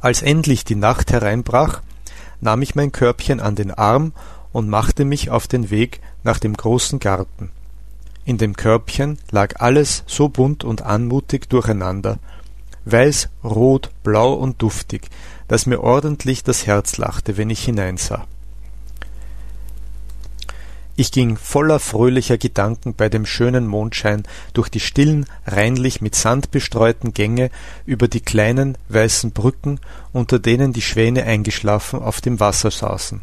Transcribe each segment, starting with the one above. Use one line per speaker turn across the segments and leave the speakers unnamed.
Als endlich die Nacht hereinbrach, nahm ich mein Körbchen an den Arm und machte mich auf den Weg nach dem großen Garten. In dem Körbchen lag alles so bunt und anmutig durcheinander, weiß, rot, blau und duftig, dass mir ordentlich das Herz lachte, wenn ich hineinsah. Ich ging voller fröhlicher Gedanken bei dem schönen Mondschein durch die stillen, reinlich mit Sand bestreuten Gänge, über die kleinen, weißen Brücken, unter denen die Schwäne eingeschlafen auf dem Wasser saßen,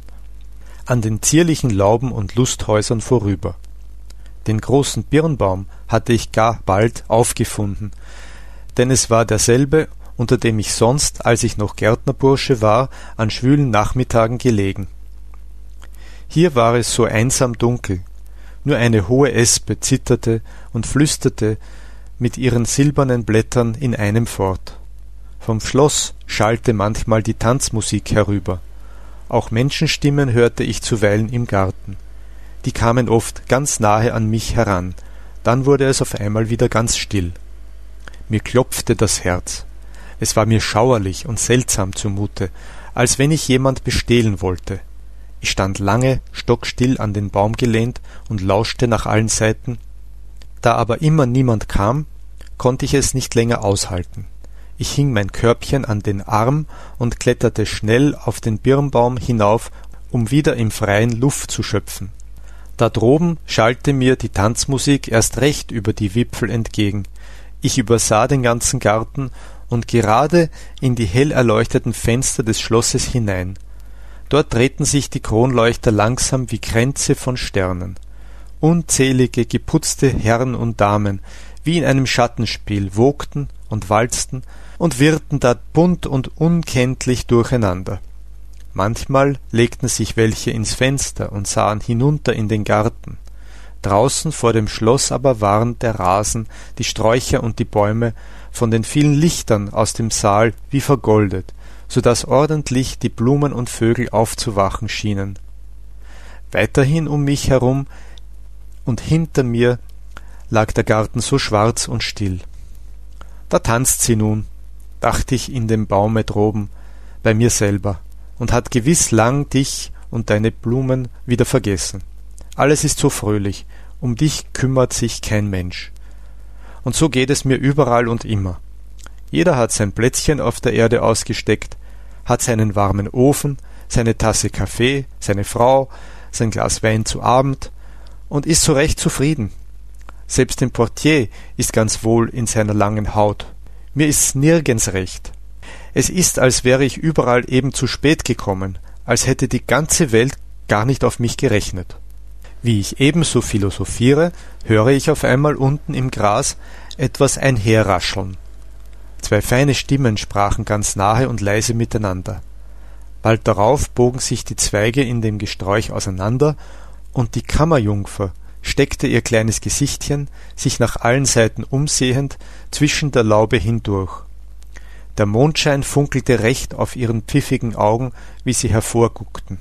an den zierlichen Lauben und Lusthäusern vorüber. Den großen Birnbaum hatte ich gar bald aufgefunden, denn es war derselbe, unter dem ich sonst, als ich noch Gärtnerbursche war, an schwülen Nachmittagen gelegen. Hier war es so einsam dunkel, nur eine hohe Espe zitterte und flüsterte mit ihren silbernen Blättern in einem fort. Vom Schloss schallte manchmal die Tanzmusik herüber. Auch Menschenstimmen hörte ich zuweilen im Garten. Die kamen oft ganz nahe an mich heran, dann wurde es auf einmal wieder ganz still. Mir klopfte das Herz. Es war mir schauerlich und seltsam zumute, als wenn ich jemand bestehlen wollte. Ich stand lange stockstill an den Baum gelehnt und lauschte nach allen Seiten. Da aber immer niemand kam, konnte ich es nicht länger aushalten. Ich hing mein Körbchen an den Arm und kletterte schnell auf den Birnbaum hinauf, um wieder im Freien Luft zu schöpfen. Da droben schallte mir die Tanzmusik erst recht über die Wipfel entgegen. Ich übersah den ganzen Garten und gerade in die hell erleuchteten Fenster des Schlosses hinein. Dort drehten sich die Kronleuchter langsam wie Kränze von Sternen. Unzählige geputzte Herren und Damen, wie in einem Schattenspiel, wogten und walzten und wirrten da bunt und unkenntlich durcheinander. Manchmal legten sich welche ins Fenster und sahen hinunter in den Garten. Draußen vor dem Schloss aber waren der Rasen, die Sträucher und die Bäume von den vielen Lichtern aus dem Saal wie vergoldet, so dass ordentlich die Blumen und Vögel aufzuwachen schienen. Weiterhin um mich herum und hinter mir lag der Garten so schwarz und still. Da tanzt sie nun, dachte ich in dem Baume droben, bei mir selber, und hat gewiss lang dich und deine Blumen wieder vergessen. Alles ist so fröhlich, um dich kümmert sich kein Mensch. Und so geht es mir überall und immer. Jeder hat sein Plätzchen auf der Erde ausgesteckt, hat seinen warmen Ofen, seine Tasse Kaffee, seine Frau, sein Glas Wein zu Abend und ist so recht zufrieden. Selbst dem Portier ist ganz wohl in seiner langen Haut. Mir ist's nirgends recht. Es ist, als wäre ich überall eben zu spät gekommen, als hätte die ganze Welt gar nicht auf mich gerechnet. Wie ich ebenso philosophiere, höre ich auf einmal unten im Gras etwas einherrascheln. Zwei feine Stimmen sprachen ganz nahe und leise miteinander. Bald darauf bogen sich die Zweige in dem Gesträuch auseinander, und die Kammerjungfer steckte ihr kleines Gesichtchen, sich nach allen Seiten umsehend, zwischen der Laube hindurch. Der Mondschein funkelte recht auf ihren pfiffigen Augen, wie sie hervorguckten.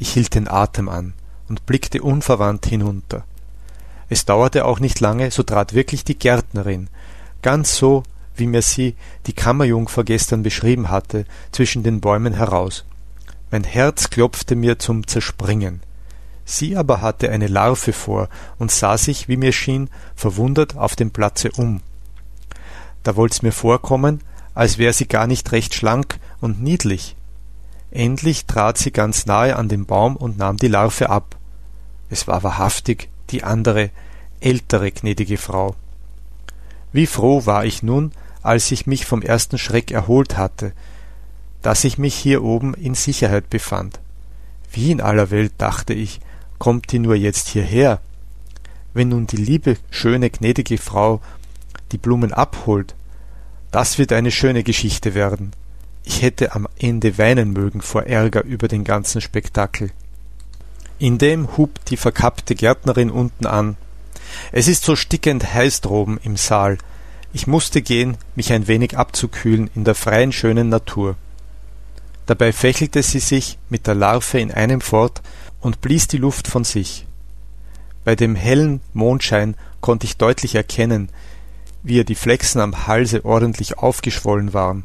Ich hielt den Atem an und blickte unverwandt hinunter. Es dauerte auch nicht lange, so trat wirklich die Gärtnerin, ganz so, wie mir sie die Kammerjungfer gestern beschrieben hatte, zwischen den Bäumen heraus. Mein Herz klopfte mir zum Zerspringen. Sie aber hatte eine Larve vor und sah sich, wie mir schien, verwundert auf dem Platze um. Da wollt's mir vorkommen, als wär sie gar nicht recht schlank und niedlich. Endlich trat sie ganz nahe an den Baum und nahm die Larve ab. Es war wahrhaftig die andere, ältere gnädige Frau. Wie froh war ich nun, als ich mich vom ersten Schreck erholt hatte, dass ich mich hier oben in Sicherheit befand. Wie in aller Welt, dachte ich, kommt die nur jetzt hierher? Wenn nun die liebe, schöne, gnädige Frau die Blumen abholt, das wird eine schöne Geschichte werden. Ich hätte am Ende weinen mögen vor Ärger über den ganzen Spektakel. Indem hub die verkappte Gärtnerin unten an. Es ist so stickend heiß droben im Saal, ich musste gehen, mich ein wenig abzukühlen in der freien schönen Natur. Dabei fächelte sie sich mit der Larve in einem fort und blies die Luft von sich. Bei dem hellen Mondschein konnte ich deutlich erkennen, wie ihr die Flechsen am Halse ordentlich aufgeschwollen waren.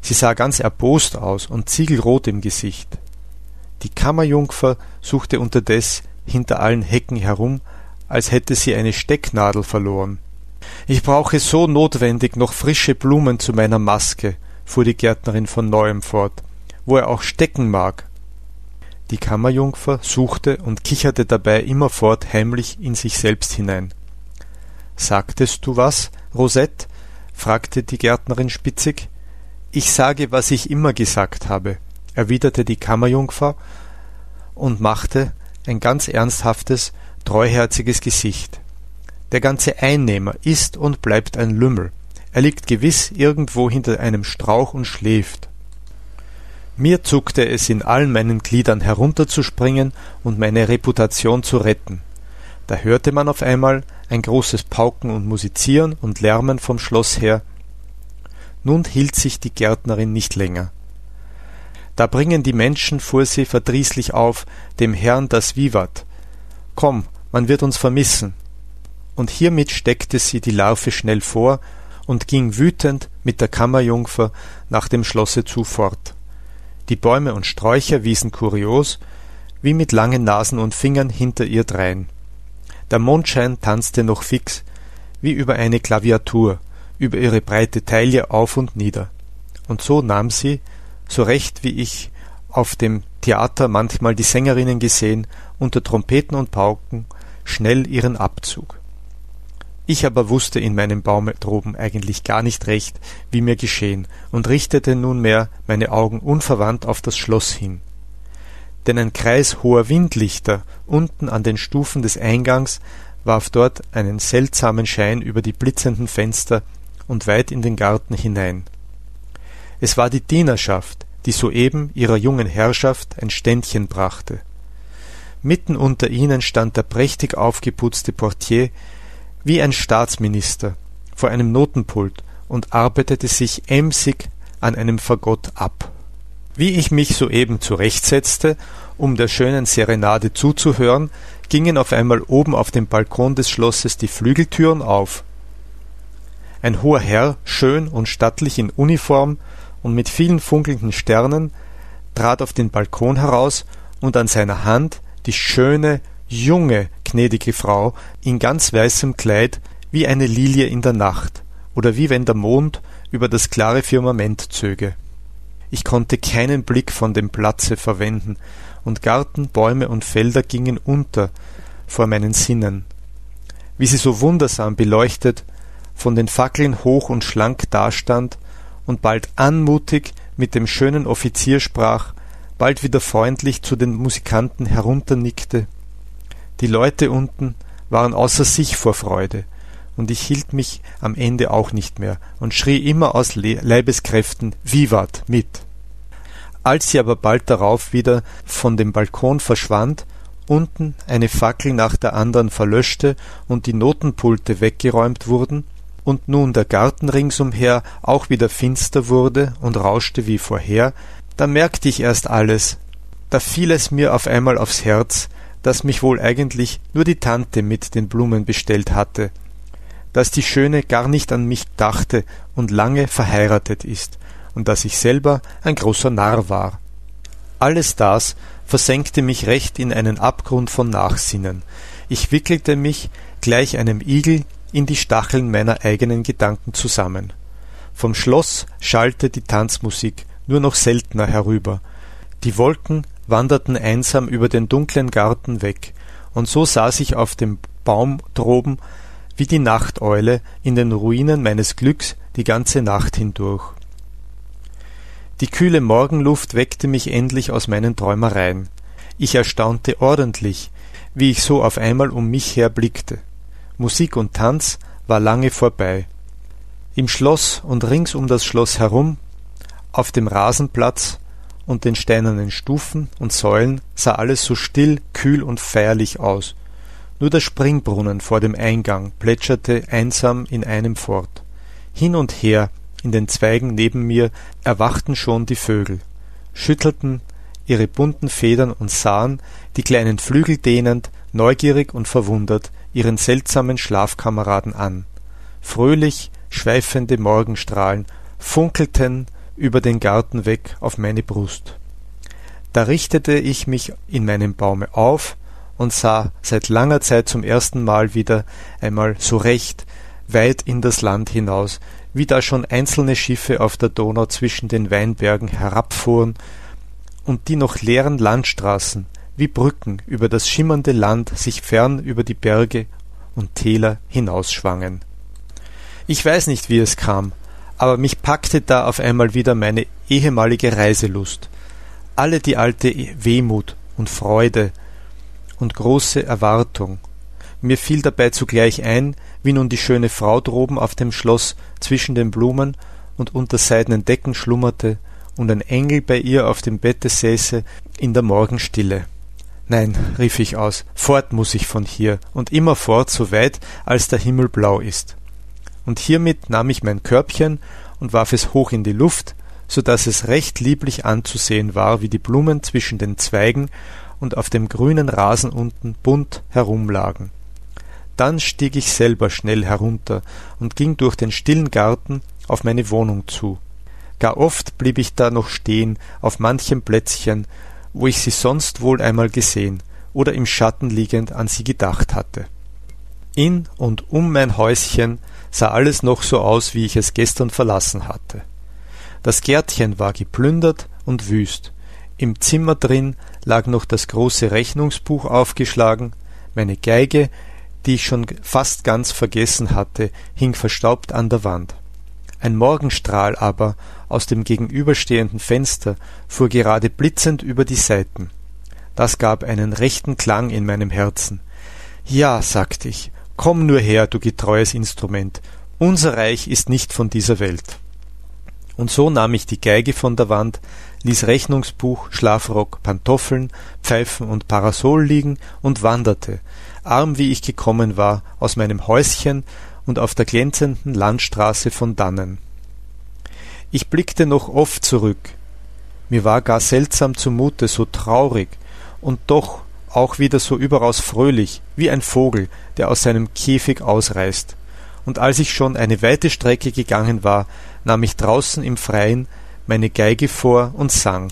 Sie sah ganz erbost aus und ziegelrot im Gesicht. Die Kammerjungfer suchte unterdes hinter allen Hecken herum, als hätte sie eine Stecknadel verloren. Ich brauche so notwendig noch frische Blumen zu meiner Maske, fuhr die Gärtnerin von neuem fort, wo er auch stecken mag. Die Kammerjungfer suchte und kicherte dabei immerfort heimlich in sich selbst hinein. Sagtest du was, Rosette? fragte die Gärtnerin spitzig. Ich sage, was ich immer gesagt habe, erwiderte die Kammerjungfer und machte ein ganz ernsthaftes, treuherziges Gesicht. Der ganze Einnehmer ist und bleibt ein Lümmel. Er liegt gewiss irgendwo hinter einem Strauch und schläft. Mir zuckte es in allen meinen Gliedern herunterzuspringen und meine Reputation zu retten. Da hörte man auf einmal ein großes Pauken und Musizieren und Lärmen vom Schloss her. Nun hielt sich die Gärtnerin nicht länger. Da bringen die Menschen, fuhr sie verdrießlich auf, dem Herrn das Vivat. Komm, man wird uns vermissen. Und hiermit steckte sie die Larve schnell vor und ging wütend mit der Kammerjungfer nach dem Schlosse zu fort. Die Bäume und Sträucher wiesen kurios, wie mit langen Nasen und Fingern hinter ihr drein. Der Mondschein tanzte noch fix, wie über eine Klaviatur, über ihre breite Taille auf und nieder. Und so nahm sie, so recht wie ich auf dem Theater manchmal die Sängerinnen gesehen, unter Trompeten und Pauken schnell ihren Abzug. Ich aber wusste in meinem Baume droben eigentlich gar nicht recht, wie mir geschehen, und richtete nunmehr meine Augen unverwandt auf das Schloss hin. Denn ein Kreis hoher Windlichter unten an den Stufen des Eingangs warf dort einen seltsamen Schein über die blitzenden Fenster und weit in den Garten hinein. Es war die Dienerschaft, die soeben ihrer jungen Herrschaft ein Ständchen brachte. Mitten unter ihnen stand der prächtig aufgeputzte Portier wie ein Staatsminister vor einem Notenpult und arbeitete sich emsig an einem Fagott ab. Wie ich mich soeben zurechtsetzte, um der schönen Serenade zuzuhören, gingen auf einmal oben auf dem Balkon des Schlosses die Flügeltüren auf. Ein hoher Herr, schön und stattlich in Uniform, und mit vielen funkelnden Sternen, trat auf den Balkon heraus und an seiner Hand die schöne, junge, gnädige Frau in ganz weißem Kleid wie eine Lilie in der Nacht oder wie wenn der Mond über das klare Firmament zöge. Ich konnte keinen Blick von dem Platze verwenden, und Garten, Bäume und Felder gingen unter vor meinen Sinnen. Wie sie so wundersam beleuchtet von den Fackeln hoch und schlank dastand und bald anmutig mit dem schönen Offizier sprach, bald wieder freundlich zu den Musikanten herunternickte. Die Leute unten waren außer sich vor Freude, und ich hielt mich am Ende auch nicht mehr und schrie immer aus Leibeskräften Vivat mit. Als sie aber bald darauf wieder von dem Balkon verschwand, unten eine Fackel nach der anderen verlöschte und die Notenpulte weggeräumt wurden, und nun der Garten ringsumher auch wieder finster wurde und rauschte wie vorher, da merkte ich erst alles, da fiel es mir auf einmal aufs Herz, dass mich wohl eigentlich nur die Tante mit den Blumen bestellt hatte, dass die Schöne gar nicht an mich dachte und lange verheiratet ist, und dass ich selber ein großer Narr war. Alles das versenkte mich recht in einen Abgrund von Nachsinnen. Ich wickelte mich gleich einem Igel in die Stacheln meiner eigenen Gedanken zusammen. Vom Schloss schallte die Tanzmusik nur noch seltener herüber. Die Wolken wanderten einsam über den dunklen Garten weg, und so saß ich auf dem Baum droben wie die Nachteule in den Ruinen meines Glücks die ganze Nacht hindurch. Die kühle Morgenluft weckte mich endlich aus meinen Träumereien. Ich erstaunte ordentlich, wie ich so auf einmal um mich her blickte. Musik und Tanz war lange vorbei. Im Schloss und rings um das Schloss herum, auf dem Rasenplatz und den steinernen Stufen und Säulen sah alles so still, kühl und feierlich aus. Nur der Springbrunnen vor dem Eingang plätscherte einsam in einem fort. Hin und her in den Zweigen neben mir erwachten schon die Vögel, schüttelten ihre bunten Federn und sahen, die kleinen Flügel dehnend, neugierig und verwundert, ihren seltsamen Schlafkameraden an. Fröhlich schweifende Morgenstrahlen funkelten über den Garten weg auf meine Brust. Da richtete ich mich in meinem Baume auf und sah seit langer Zeit zum ersten Mal wieder einmal so recht weit in das Land hinaus, wie da schon einzelne Schiffe auf der Donau zwischen den Weinbergen herabfuhren und die noch leeren Landstraßen wie Brücken über das schimmernde Land sich fern über die Berge und Täler hinausschwangen. Ich weiß nicht, wie es kam, aber mich packte da auf einmal wieder meine ehemalige Reiselust, alle die alte Wehmut und Freude und große Erwartung. Mir fiel dabei zugleich ein, wie nun die schöne Frau droben auf dem Schloss zwischen den Blumen und unter seidenen Decken schlummerte und ein Engel bei ihr auf dem Bette säße in der Morgenstille. Nein, rief ich aus, fort muss ich von hier und immer fort so weit, als der Himmel blau ist. Und hiermit nahm ich mein Körbchen und warf es hoch in die Luft, so dass es recht lieblich anzusehen war, wie die Blumen zwischen den Zweigen und auf dem grünen Rasen unten bunt herumlagen. Dann stieg ich selber schnell herunter und ging durch den stillen Garten auf meine Wohnung zu. Gar oft blieb ich da noch stehen auf manchem Plätzchen, wo ich sie sonst wohl einmal gesehen oder im Schatten liegend an sie gedacht hatte. In und um mein Häuschen sah alles noch so aus, wie ich es gestern verlassen hatte. Das Gärtchen war geplündert und wüst. Im Zimmer drin lag noch das große Rechnungsbuch aufgeschlagen, meine Geige, die ich schon fast ganz vergessen hatte, hing verstaubt an der Wand. Ein Morgenstrahl aber aus dem gegenüberstehenden Fenster fuhr gerade blitzend über die Saiten. Das gab einen rechten Klang in meinem Herzen. Ja, sagte ich, komm nur her, du getreues Instrument, unser Reich ist nicht von dieser Welt. Und so nahm ich die Geige von der Wand, ließ Rechnungsbuch, Schlafrock, Pantoffeln, Pfeifen und Parasol liegen und wanderte, arm wie ich gekommen war, aus meinem Häuschen und auf der glänzenden Landstraße von dannen. Ich blickte noch oft zurück. Mir war gar seltsam zumute, so traurig und doch auch wieder so überaus fröhlich, wie ein Vogel, der aus seinem Käfig ausreißt. Und als ich schon eine weite Strecke gegangen war, nahm ich draußen im Freien meine Geige vor und sang.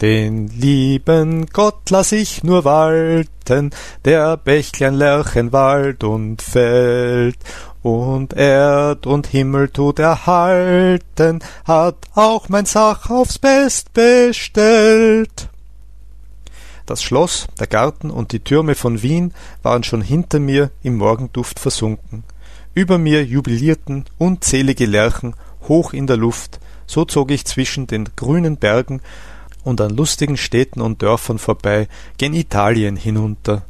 Den lieben Gott lass ich nur walten, der Bächlein lärchen Wald und Feld, und Erd und Himmel tut erhalten, hat auch mein Sach aufs Best bestellt. Das Schloss, der Garten und die Türme von Wien waren schon hinter mir im Morgenduft versunken. Über mir jubilierten unzählige Lerchen hoch in der Luft, so zog ich zwischen den grünen Bergen und an lustigen Städten und Dörfern vorbei gen Italien hinunter.